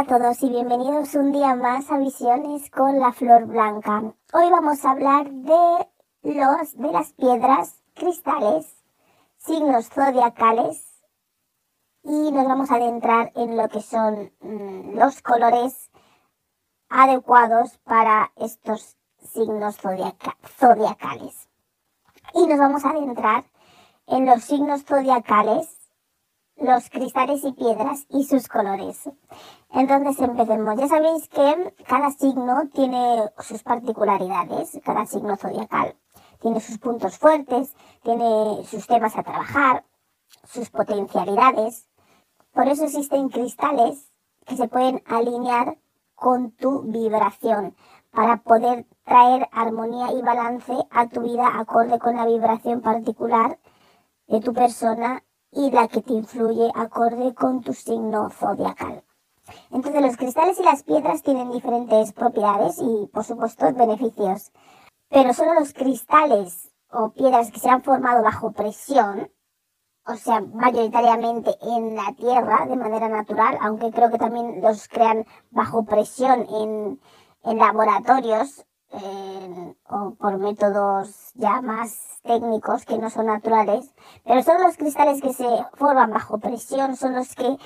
Hola a todos y bienvenidos un día más a Visiones con la Flor Blanca. Hoy vamos a hablar de los de las piedras, cristales, signos zodiacales y nos vamos a adentrar en lo que son mm, los colores adecuados para estos signos zodiacales. Y nos vamos a adentrar en los signos zodiacales los cristales y piedras y sus colores. Entonces empecemos. Ya sabéis que cada signo tiene sus particularidades, cada signo zodiacal tiene sus puntos fuertes, tiene sus temas a trabajar, sus potencialidades. Por eso existen cristales que se pueden alinear con tu vibración para poder traer armonía y balance a tu vida acorde con la vibración particular de tu persona y la que te influye acorde con tu signo zodiacal. Entonces los cristales y las piedras tienen diferentes propiedades y por supuesto beneficios, pero solo los cristales o piedras que se han formado bajo presión, o sea, mayoritariamente en la Tierra de manera natural, aunque creo que también los crean bajo presión en, en laboratorios o por métodos ya más técnicos que no son naturales, pero son los cristales que se forman bajo presión, son los que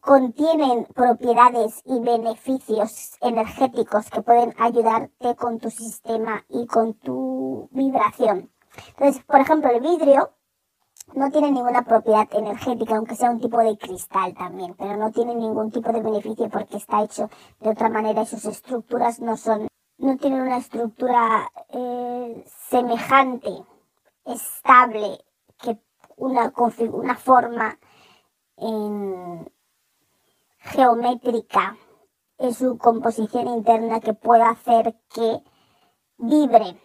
contienen propiedades y beneficios energéticos que pueden ayudarte con tu sistema y con tu vibración. Entonces, por ejemplo, el vidrio no tiene ninguna propiedad energética, aunque sea un tipo de cristal también, pero no tiene ningún tipo de beneficio porque está hecho de otra manera y sus estructuras no son no tienen una estructura eh, semejante, estable, que una, una forma geométrica en su composición interna que pueda hacer que vibre.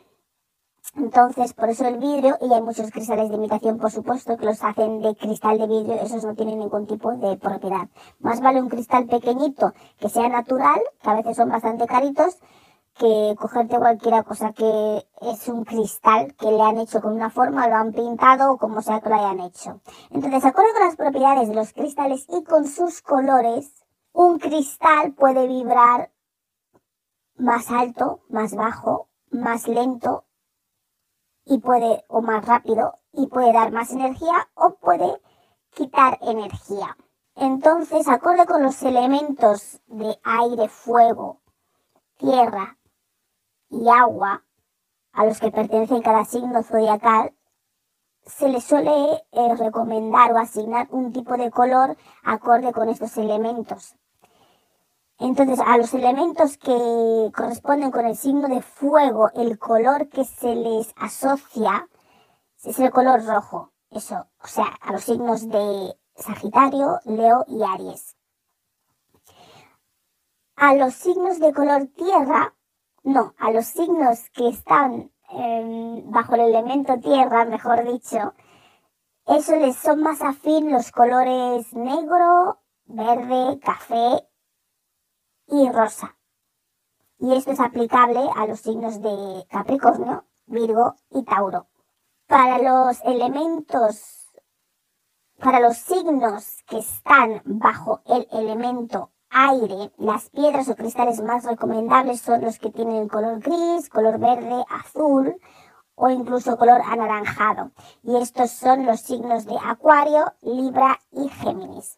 Entonces, por eso el vidrio, y hay muchos cristales de imitación, por supuesto, que los hacen de cristal de vidrio, esos no tienen ningún tipo de propiedad. Más vale un cristal pequeñito que sea natural, que a veces son bastante caritos, que cogerte cualquier cosa que es un cristal que le han hecho con una forma, lo han pintado o como sea que lo hayan hecho. Entonces, acorde con las propiedades de los cristales y con sus colores, un cristal puede vibrar más alto, más bajo, más lento y puede, o más rápido, y puede dar más energía o puede quitar energía. Entonces, acorde con los elementos de aire, fuego, tierra, y agua, a los que pertenecen cada signo zodiacal, se les suele eh, recomendar o asignar un tipo de color acorde con estos elementos. Entonces, a los elementos que corresponden con el signo de fuego, el color que se les asocia es el color rojo. Eso, o sea, a los signos de Sagitario, Leo y Aries. A los signos de color tierra no, a los signos que están em, bajo el elemento tierra, mejor dicho, eso les son más afín los colores negro, verde, café y rosa. Y esto es aplicable a los signos de Capricornio, Virgo y Tauro. Para los elementos, para los signos que están bajo el elemento aire, las piedras o cristales más recomendables son los que tienen color gris, color verde, azul o incluso color anaranjado. Y estos son los signos de Acuario, Libra y Géminis.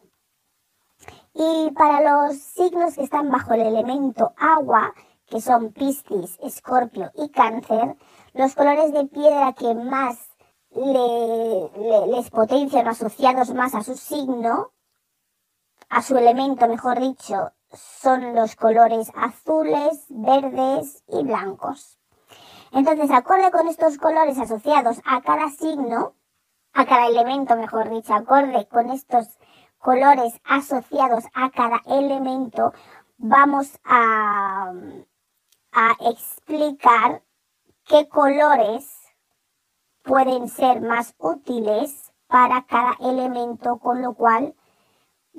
Y para los signos que están bajo el elemento agua, que son Piscis, Escorpio y Cáncer, los colores de piedra que más les potencian asociados más a su signo a su elemento, mejor dicho, son los colores azules, verdes y blancos. Entonces, acorde con estos colores asociados a cada signo, a cada elemento, mejor dicho, acorde con estos colores asociados a cada elemento, vamos a, a explicar qué colores pueden ser más útiles para cada elemento, con lo cual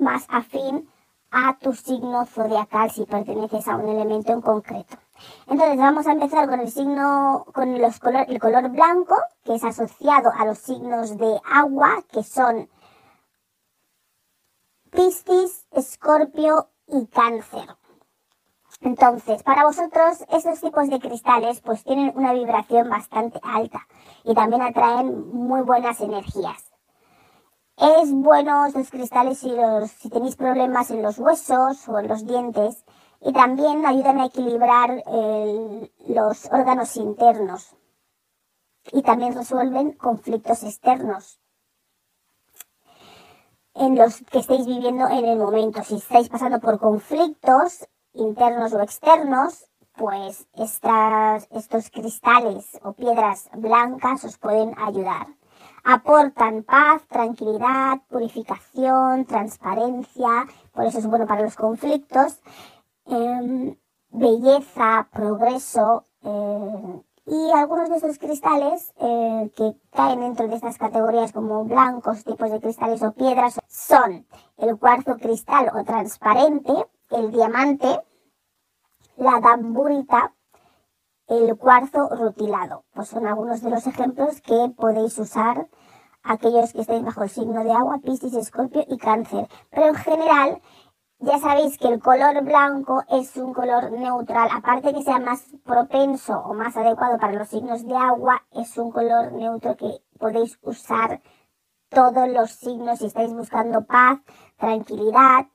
más afín a tu signo zodiacal si perteneces a un elemento en concreto. Entonces vamos a empezar con el signo, con los color, el color blanco, que es asociado a los signos de agua, que son Piscis, Escorpio y Cáncer. Entonces, para vosotros, estos tipos de cristales pues tienen una vibración bastante alta y también atraen muy buenas energías. Es bueno estos cristales si, tenéis problemas en los huesos o en los dientes y también ayudan a equilibrar los órganos internos y también resuelven conflictos externos en los que estéis viviendo en el momento. Si estáis pasando por conflictos internos o externos, pues estas, estos cristales o piedras blancas os pueden ayudar. Aportan paz, tranquilidad, purificación, transparencia, por eso es bueno para los conflictos, em, belleza, progreso, eh, y algunos de estos cristales eh, que caen dentro de estas categorías como blancos, tipos de cristales o piedras son el cuarzo cristal o transparente, el diamante, la damburita, el cuarzo rutilado. Pues son algunos de los ejemplos que podéis usar aquellos que estéis bajo el signo de agua, Piscis, Escorpio y Cáncer. Pero en general, ya sabéis que el color blanco es un color neutral, aparte que sea más propenso o más adecuado para los signos de agua, es un color neutro que podéis usar todos los signos si estáis buscando paz, tranquilidad,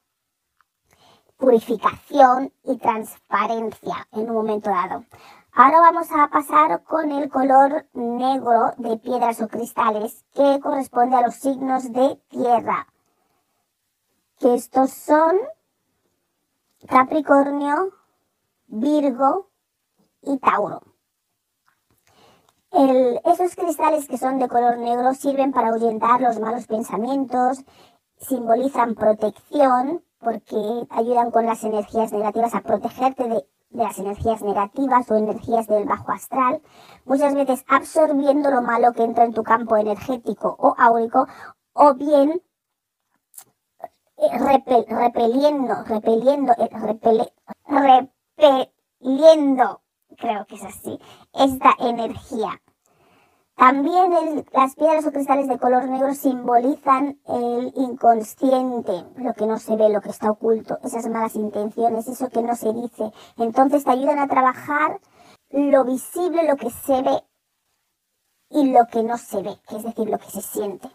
purificación y transparencia en un momento dado. Ahora vamos a pasar con el color negro de piedras o cristales que corresponde a los signos de tierra. Que estos son Capricornio, Virgo y Tauro. esos cristales que son de color negro sirven para ahuyentar los malos pensamientos, simbolizan protección porque ayudan con las energías negativas a protegerte de, de, las energías negativas o energías del bajo astral, muchas veces absorbiendo lo malo que entra en tu campo energético o áurico, o bien eh, repeliendo, repeliendo, eh, repeliendo, creo que es así, esta energía también las piedras o cristales de color negro simbolizan el inconsciente, lo que no se ve, lo que está oculto, esas malas intenciones, eso que no se dice. Entonces te ayudan a trabajar lo visible, lo que se ve y lo que no se ve, es decir, lo que se siente.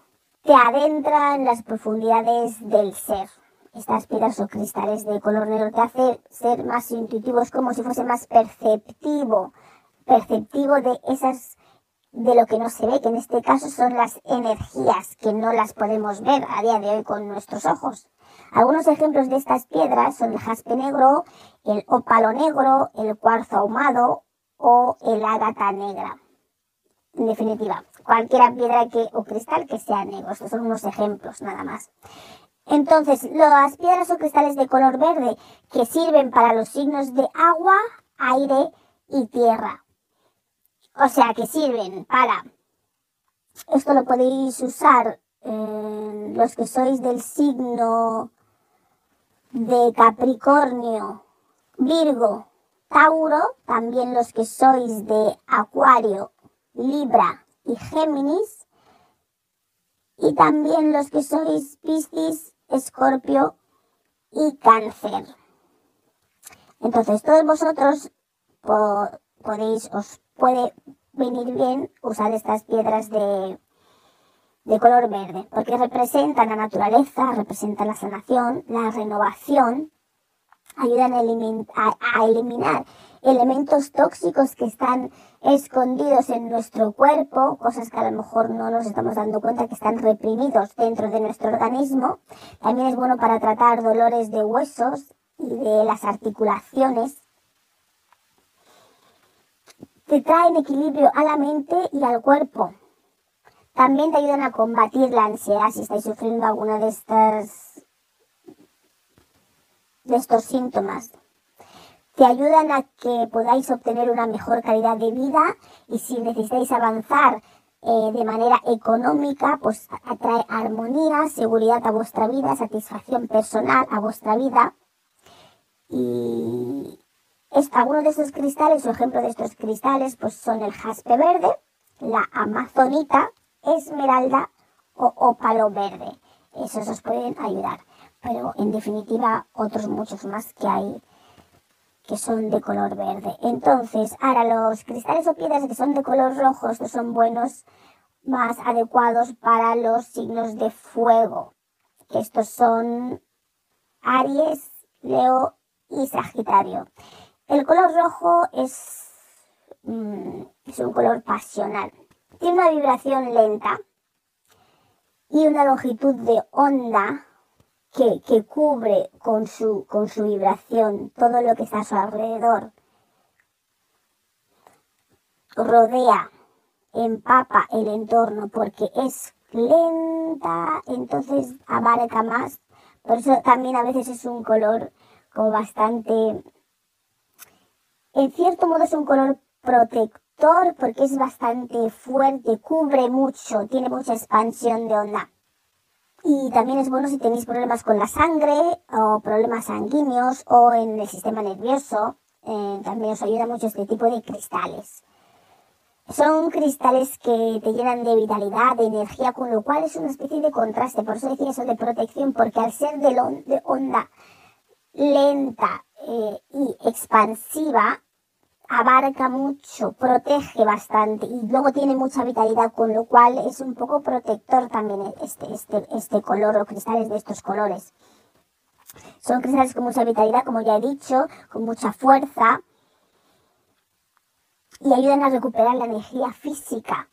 Te adentran en las profundidades del ser. Estas piedras o cristales de color negro te hacen ser más intuitivos, como si fuese más perceptivo, perceptivo de esas de lo que no se ve, que en este caso son las energías que no las podemos ver a día de hoy con nuestros ojos. Algunos ejemplos de estas piedras son el jaspe negro, el ópalo negro, el cuarzo ahumado o el ágata negra. En definitiva, cualquier piedra que, o cristal que sea negro. Estos son unos ejemplos nada más. Entonces, las piedras o cristales de color verde que sirven para los signos de agua, aire y tierra. O sea que sirven para, esto lo podéis usar los que sois del signo de Capricornio, Virgo, Tauro, también los que sois de Acuario, Libra y Géminis, y también los que sois Piscis, Escorpio y Cáncer. Entonces, todos vosotros podéis, os puede venir bien usar estas piedras de, de color verde, porque representan la naturaleza, representan la sanación, la renovación, ayudan a, a, eliminar elementos tóxicos que están escondidos en nuestro cuerpo, cosas que a lo mejor no nos estamos dando cuenta que están reprimidos dentro de nuestro organismo. También es bueno para tratar dolores de huesos y de las articulaciones te traen equilibrio a la mente y al cuerpo. También te ayudan a combatir la ansiedad si estáis sufriendo alguna de estas de estos síntomas. Te ayudan a que podáis obtener una mejor calidad de vida y si necesitáis avanzar eh, de manera económica, pues atrae armonía, seguridad a vuestra vida, satisfacción personal a vuestra vida. Y algunos de estos cristales, o ejemplo de estos cristales, pues son el jaspe verde, la amazonita, esmeralda o ópalo verde. Esos os pueden ayudar. Pero en definitiva, otros muchos más que hay que son de color verde. Entonces, ahora los cristales o piedras que son de color rojo, estos son buenos, más adecuados para los signos de fuego, estos son Aries, Leo y Sagitario. El color rojo es, mm, es un color pasional. Tiene una vibración lenta y una longitud de onda que, cubre con su, con su vibración todo lo que está a su alrededor. Rodea, empapa el entorno porque es lenta, entonces abarca más. Por eso también a veces es un color como bastante, en cierto modo es un color protector porque es bastante fuerte, cubre mucho, tiene mucha expansión de onda. Y también es bueno si tenéis problemas con la sangre o problemas sanguíneos o en el sistema nervioso. Eh, también os ayuda mucho este tipo de cristales. Son cristales que te llenan de vitalidad, de energía, con lo cual es una especie de contraste. Por eso decía eso de protección, porque al ser de, onda lenta eh, y expansiva, abarca mucho, protege bastante y luego tiene mucha vitalidad, con lo cual es un poco protector también este, este, este color o cristales de estos colores. Son cristales con mucha vitalidad, como ya he dicho, con mucha fuerza y ayudan a recuperar la energía física.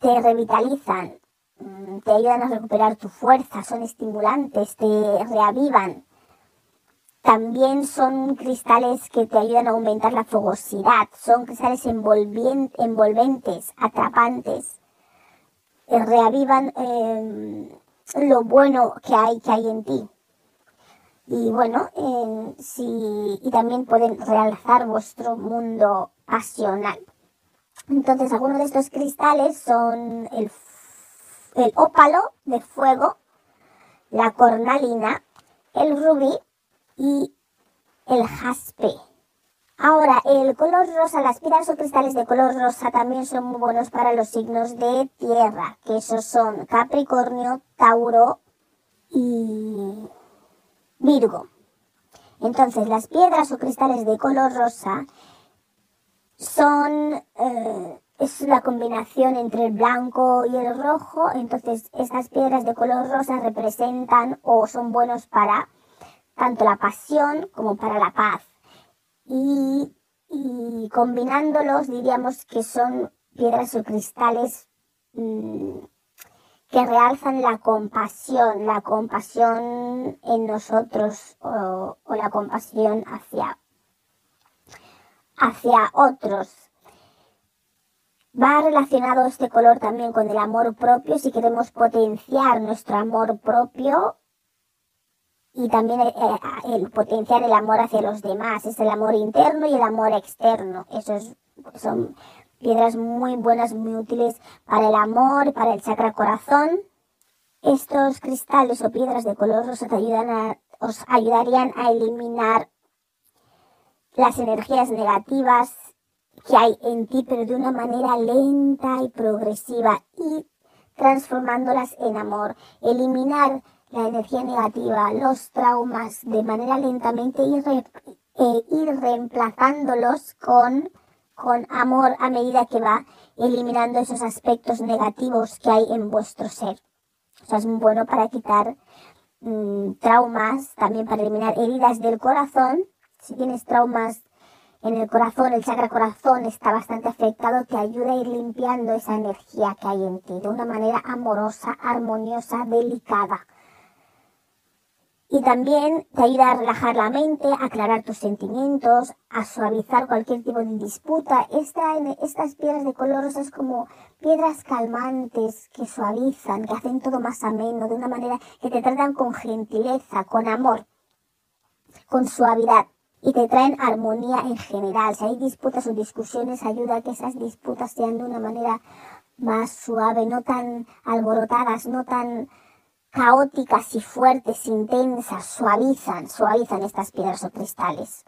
Te revitalizan, mm, te ayudan a recuperar tu fuerza, son estimulantes, te reavivan también son cristales que te ayudan a aumentar la fogosidad, son cristales envolventes, atrapantes, eh, reavivan em, lo bueno que hay, que hay en ti. Y bueno, y también pueden realzar vuestro mundo pasional. Entonces, algunos de estos cristales son el, el ópalo de fuego, la cornalina, el rubí, y el jaspe. Ahora, el color rosa, las piedras o cristales de color rosa también son muy buenos para los signos de tierra, que esos son Capricornio, Tauro y Virgo. Entonces, las piedras o cristales de color rosa son, eh, es la combinación entre el blanco y el rojo. Entonces, estas piedras de color rosa representan o son buenos para tanto la pasión como para la paz. Y, combinándolos diríamos que son piedras o cristales mm, que realzan la compasión, la compasión en nosotros o, la compasión hacia, hacia otros. Va relacionado este color también con el amor propio. Si queremos potenciar nuestro amor propio, y también eh, eh, el, potenciar el amor hacia los demás, es el amor interno y el amor externo. Esos son piedras muy buenas, muy útiles para el amor, para el chakra corazón. Estos cristales o piedras de color rosa ayudan a, os ayudarían a eliminar las energías negativas que hay en ti, pero de una manera lenta y progresiva y transformándolas en amor. Eliminar la energía negativa, los traumas, de manera lentamente ir, eh, ir reemplazándolos con, con amor a medida que va eliminando esos aspectos negativos que hay en vuestro ser. O sea, es muy bueno para quitar mm, traumas, también para eliminar heridas del corazón. Si tienes traumas en el corazón, el chakra corazón está bastante afectado, te ayuda a ir limpiando esa energía que hay en ti de una manera amorosa, armoniosa, delicada y también te ayuda a relajar la mente, a aclarar tus sentimientos, a suavizar cualquier tipo de disputa. estas piedras de color rosa como piedras calmantes que suavizan, que hacen todo más ameno, de una manera que te tratan con gentileza, con amor. con suavidad y te traen armonía en general. Si hay disputas o discusiones, ayuda a que esas disputas sean de una manera más suave, no tan alborotadas, no tan caóticas y fuertes, intensas, suavizan, suavizan estas piedras o cristales.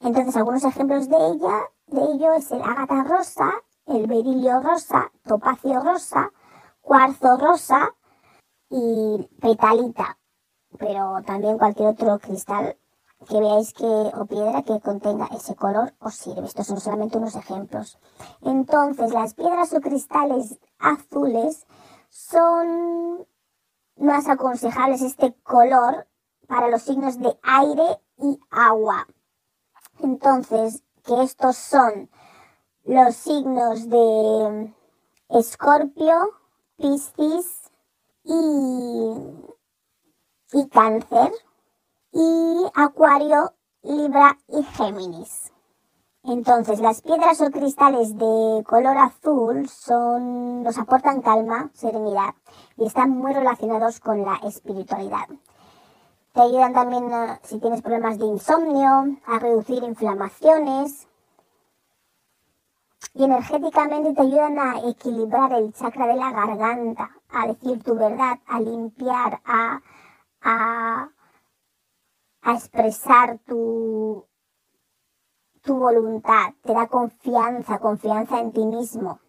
Entonces, algunos ejemplos de ella, de ello es el ágata rosa, el berilio rosa, topacio rosa, cuarzo rosa y petalita, pero también cualquier otro cristal que veáis que o piedra que contenga ese color os sirve. Estos son solamente unos ejemplos. Entonces, las piedras o cristales azules son más aconsejables este color para los signos de aire y agua. Entonces, que estos son los signos de Escorpio, Piscis y, y Cáncer y Acuario, Libra y Géminis. Entonces, las piedras o cristales de color azul son, nos aportan calma, serenidad y están muy relacionados con la espiritualidad. Te ayudan también, si tienes problemas de insomnio, a reducir inflamaciones. Y energéticamente te ayudan a equilibrar el chakra de la garganta, a decir tu verdad, a limpiar, a, a a expresar tu, tu voluntad, te da confianza, confianza en ti mismo,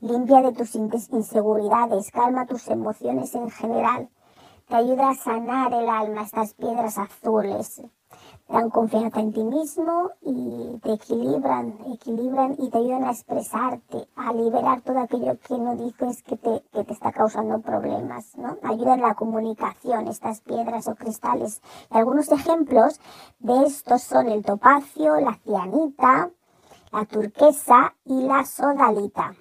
limpia de tus inseguridades, calma tus emociones en general, te ayuda a sanar el alma, estas piedras azules, dan confianza en ti mismo y te equilibran, equilibran y te ayudan a expresarte, a liberar todo aquello que no dices que te, que te está causando problemas, ¿no? Ayudan la comunicación, estas piedras o cristales. algunos ejemplos de estos son el topacio, la cianita, la turquesa y la sodalita.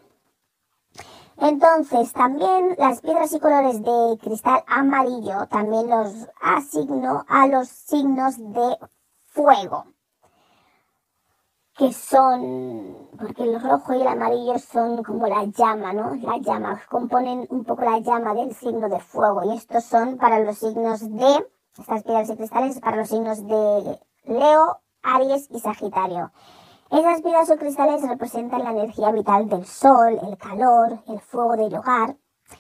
Entonces, también las piedras y colores de cristal amarillo también los asigno a los signos de fuego, que son, porque el rojo y el amarillo son como la llama, ¿no? La llama, componen un poco la llama del signo de fuego y estos son para los signos de, estas piedras y cristales, para los signos de Leo, Aries y Sagitario. Esas piedras o cristales representan la energía vital del sol, el calor, el fuego del hogar.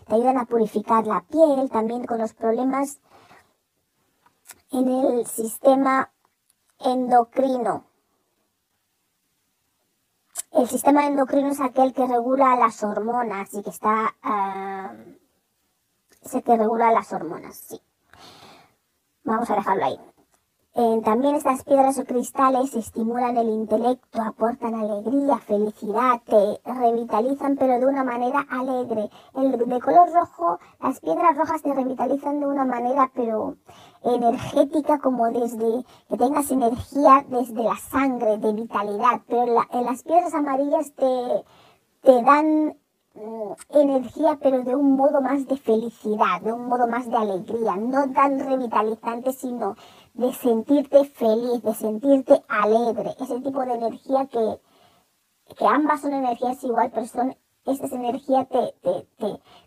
Te ayudan a purificar la piel también con los problemas en el sistema endocrino. El sistema endocrino es aquel que regula las hormonas y que está... Uh, que regula las hormonas, sí. Vamos a dejarlo ahí. Eh, también estas piedras o cristales estimulan el intelecto, aportan alegría, felicidad, te revitalizan pero de una manera alegre. El de color rojo, las piedras rojas te revitalizan de una manera pero energética como desde que tengas energía desde la sangre, de vitalidad. Pero en las piedras amarillas te, te dan mm, energía pero de un modo más de felicidad, de un modo más de alegría, no tan revitalizante sino de sentirte feliz, de sentirte alegre, ese tipo de energía que, que ambas son energías igual, pero son, esa energía te, te,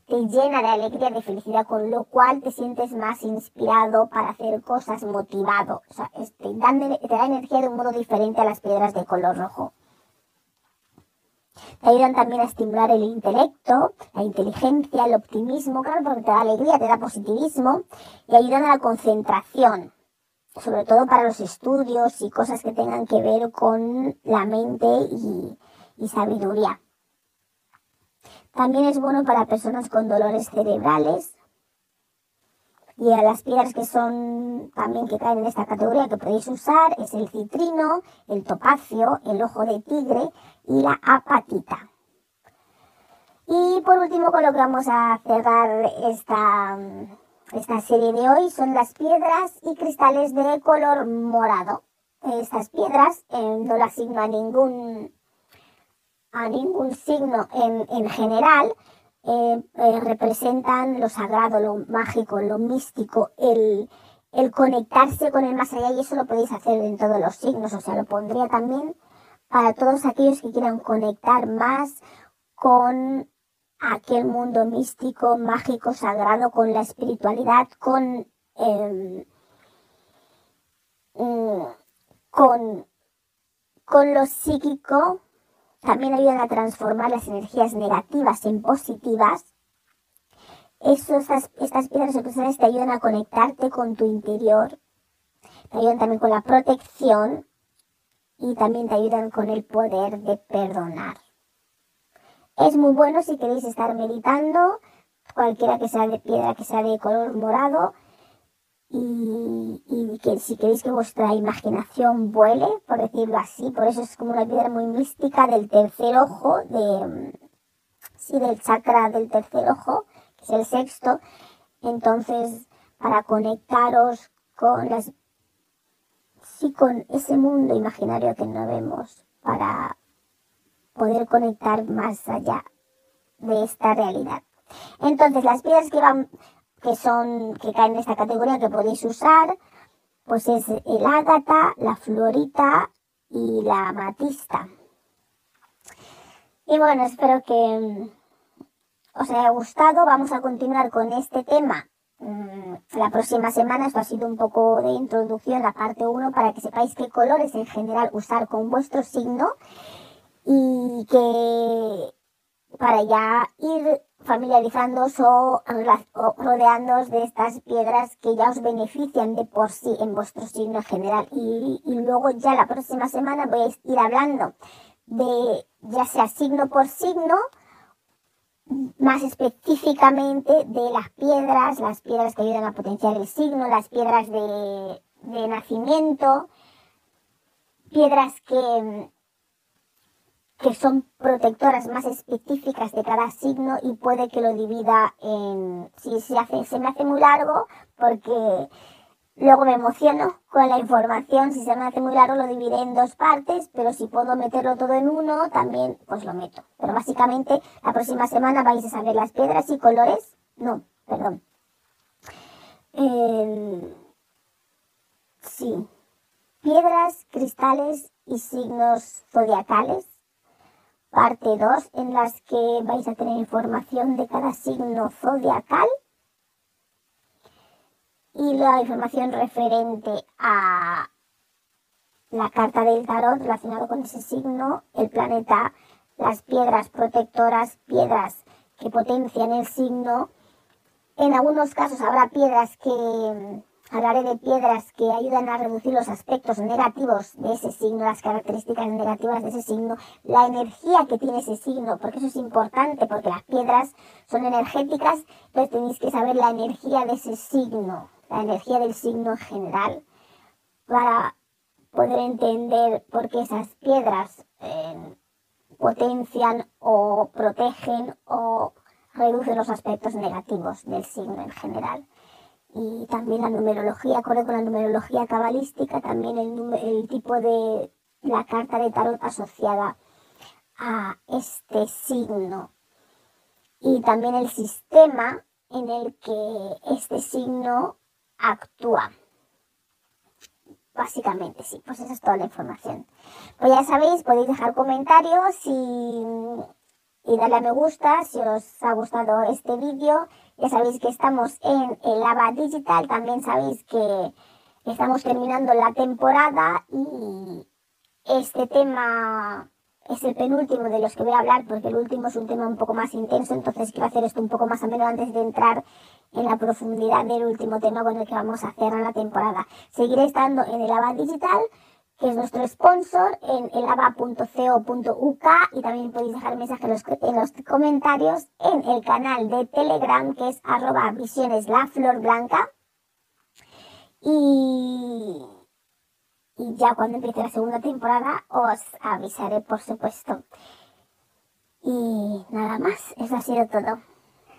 te, llena de alegría, de felicidad, con lo cual te sientes más inspirado para hacer cosas, motivado. O sea, te da energía de un modo diferente a las piedras de color rojo. Te ayudan también a estimular el intelecto, la inteligencia, el optimismo, claro, porque te da alegría, te da positivismo, y ayudan a la concentración sobre todo para los estudios y cosas que tengan que ver con la mente y, sabiduría. También es bueno para personas con dolores cerebrales y a las piedras que son también que caen en esta categoría que podéis usar es el citrino, el topacio, el ojo de tigre y la apatita. Y por último con lo que vamos a cerrar esta, esta serie de hoy son las piedras y cristales de color morado. Estas piedras eh, no las asigno a ningún, a ningún signo en, general. Eh, eh, representan lo sagrado, lo mágico, lo místico, el, el conectarse con el más allá y eso lo podéis hacer en todos los signos. O sea, lo pondría también para todos aquellos que quieran conectar más con aquel mundo místico, mágico, sagrado, con la espiritualidad, con, mm, con, con lo psíquico también ayudan a transformar las energías negativas en positivas. estas, estas piedras te ayudan a conectarte con tu interior, te ayudan también con la protección y también te ayudan con el poder de perdonar. Es muy bueno si queréis estar meditando, cualquiera que sea de piedra, que sea de color morado, y, que si queréis que vuestra imaginación vuele, por decirlo así, por eso es como una piedra muy mística del tercer ojo, de, sí, del chakra del tercer ojo, que es el sexto, entonces para conectaros con las sí con ese mundo imaginario que no vemos para poder conectar más allá de esta realidad. Entonces, las piedras que van que son, que caen en esta categoría que podéis usar, pues es el ágata, la florita y la amatista. Y bueno, espero que mm, os haya gustado. Vamos a continuar con este tema mm, la próxima semana. Esto ha sido un poco de introducción, la parte 1, para que sepáis qué colores en general usar con vuestro signo y que para ya ir familiarizándoos o, rodeándoos de estas piedras que ya os benefician de por sí en vuestro signo general. Y, luego ya la próxima semana voy a ir hablando de ya sea signo por signo, más específicamente de las piedras, las piedras que ayudan a potenciar el signo, las piedras de nacimiento, piedras que que son protectoras más específicas de cada signo y puede que lo divida en, si se, hace, se me hace muy largo porque luego me emociono con la información, si se me hace muy largo lo dividiré en dos partes, pero si puedo meterlo todo en uno, también pues lo meto. Pero básicamente la próxima semana vais a saber las piedras y colores, no, perdón. sí, piedras, cristales y signos zodiacales parte 2 en las que vais a tener información de cada signo zodiacal y la información referente a la carta del tarot relacionado con ese signo, el planeta, las piedras protectoras, piedras que potencian el signo. En algunos casos habrá piedras que Hablaré de piedras que ayudan a reducir los aspectos negativos de ese signo, las características negativas de ese signo, la energía que tiene ese signo, porque eso es importante, porque las piedras son energéticas, entonces tenéis que saber la energía de ese signo, la energía del signo en general, para poder entender por qué esas piedras eh, potencian o protegen o reducen los aspectos negativos del signo en general y también la numerología, acorde con la numerología cabalística, también el, el tipo de la carta de tarot asociada a este signo y también el sistema en el que este signo actúa. Básicamente, sí, pues esa es toda la información. Pues ya sabéis, podéis dejar comentarios y, y darle a me gusta si os ha gustado este vídeo ya sabéis que estamos en el Lava Digital, también sabéis que estamos terminando la temporada y este tema es el penúltimo de los que voy a hablar porque el último es un tema un poco más intenso, entonces quiero hacer esto un poco más ameno antes de entrar en la profundidad del último tema con el que vamos a cerrar la temporada. Seguiré estando en el Lava Digital que es nuestro sponsor, en elava.co.uk y también podéis dejar mensajes en los, comentarios en el canal de Telegram que es arroba visiones blanca. Y ya cuando empiece la segunda temporada os avisaré, por supuesto. Y nada más, eso ha sido todo.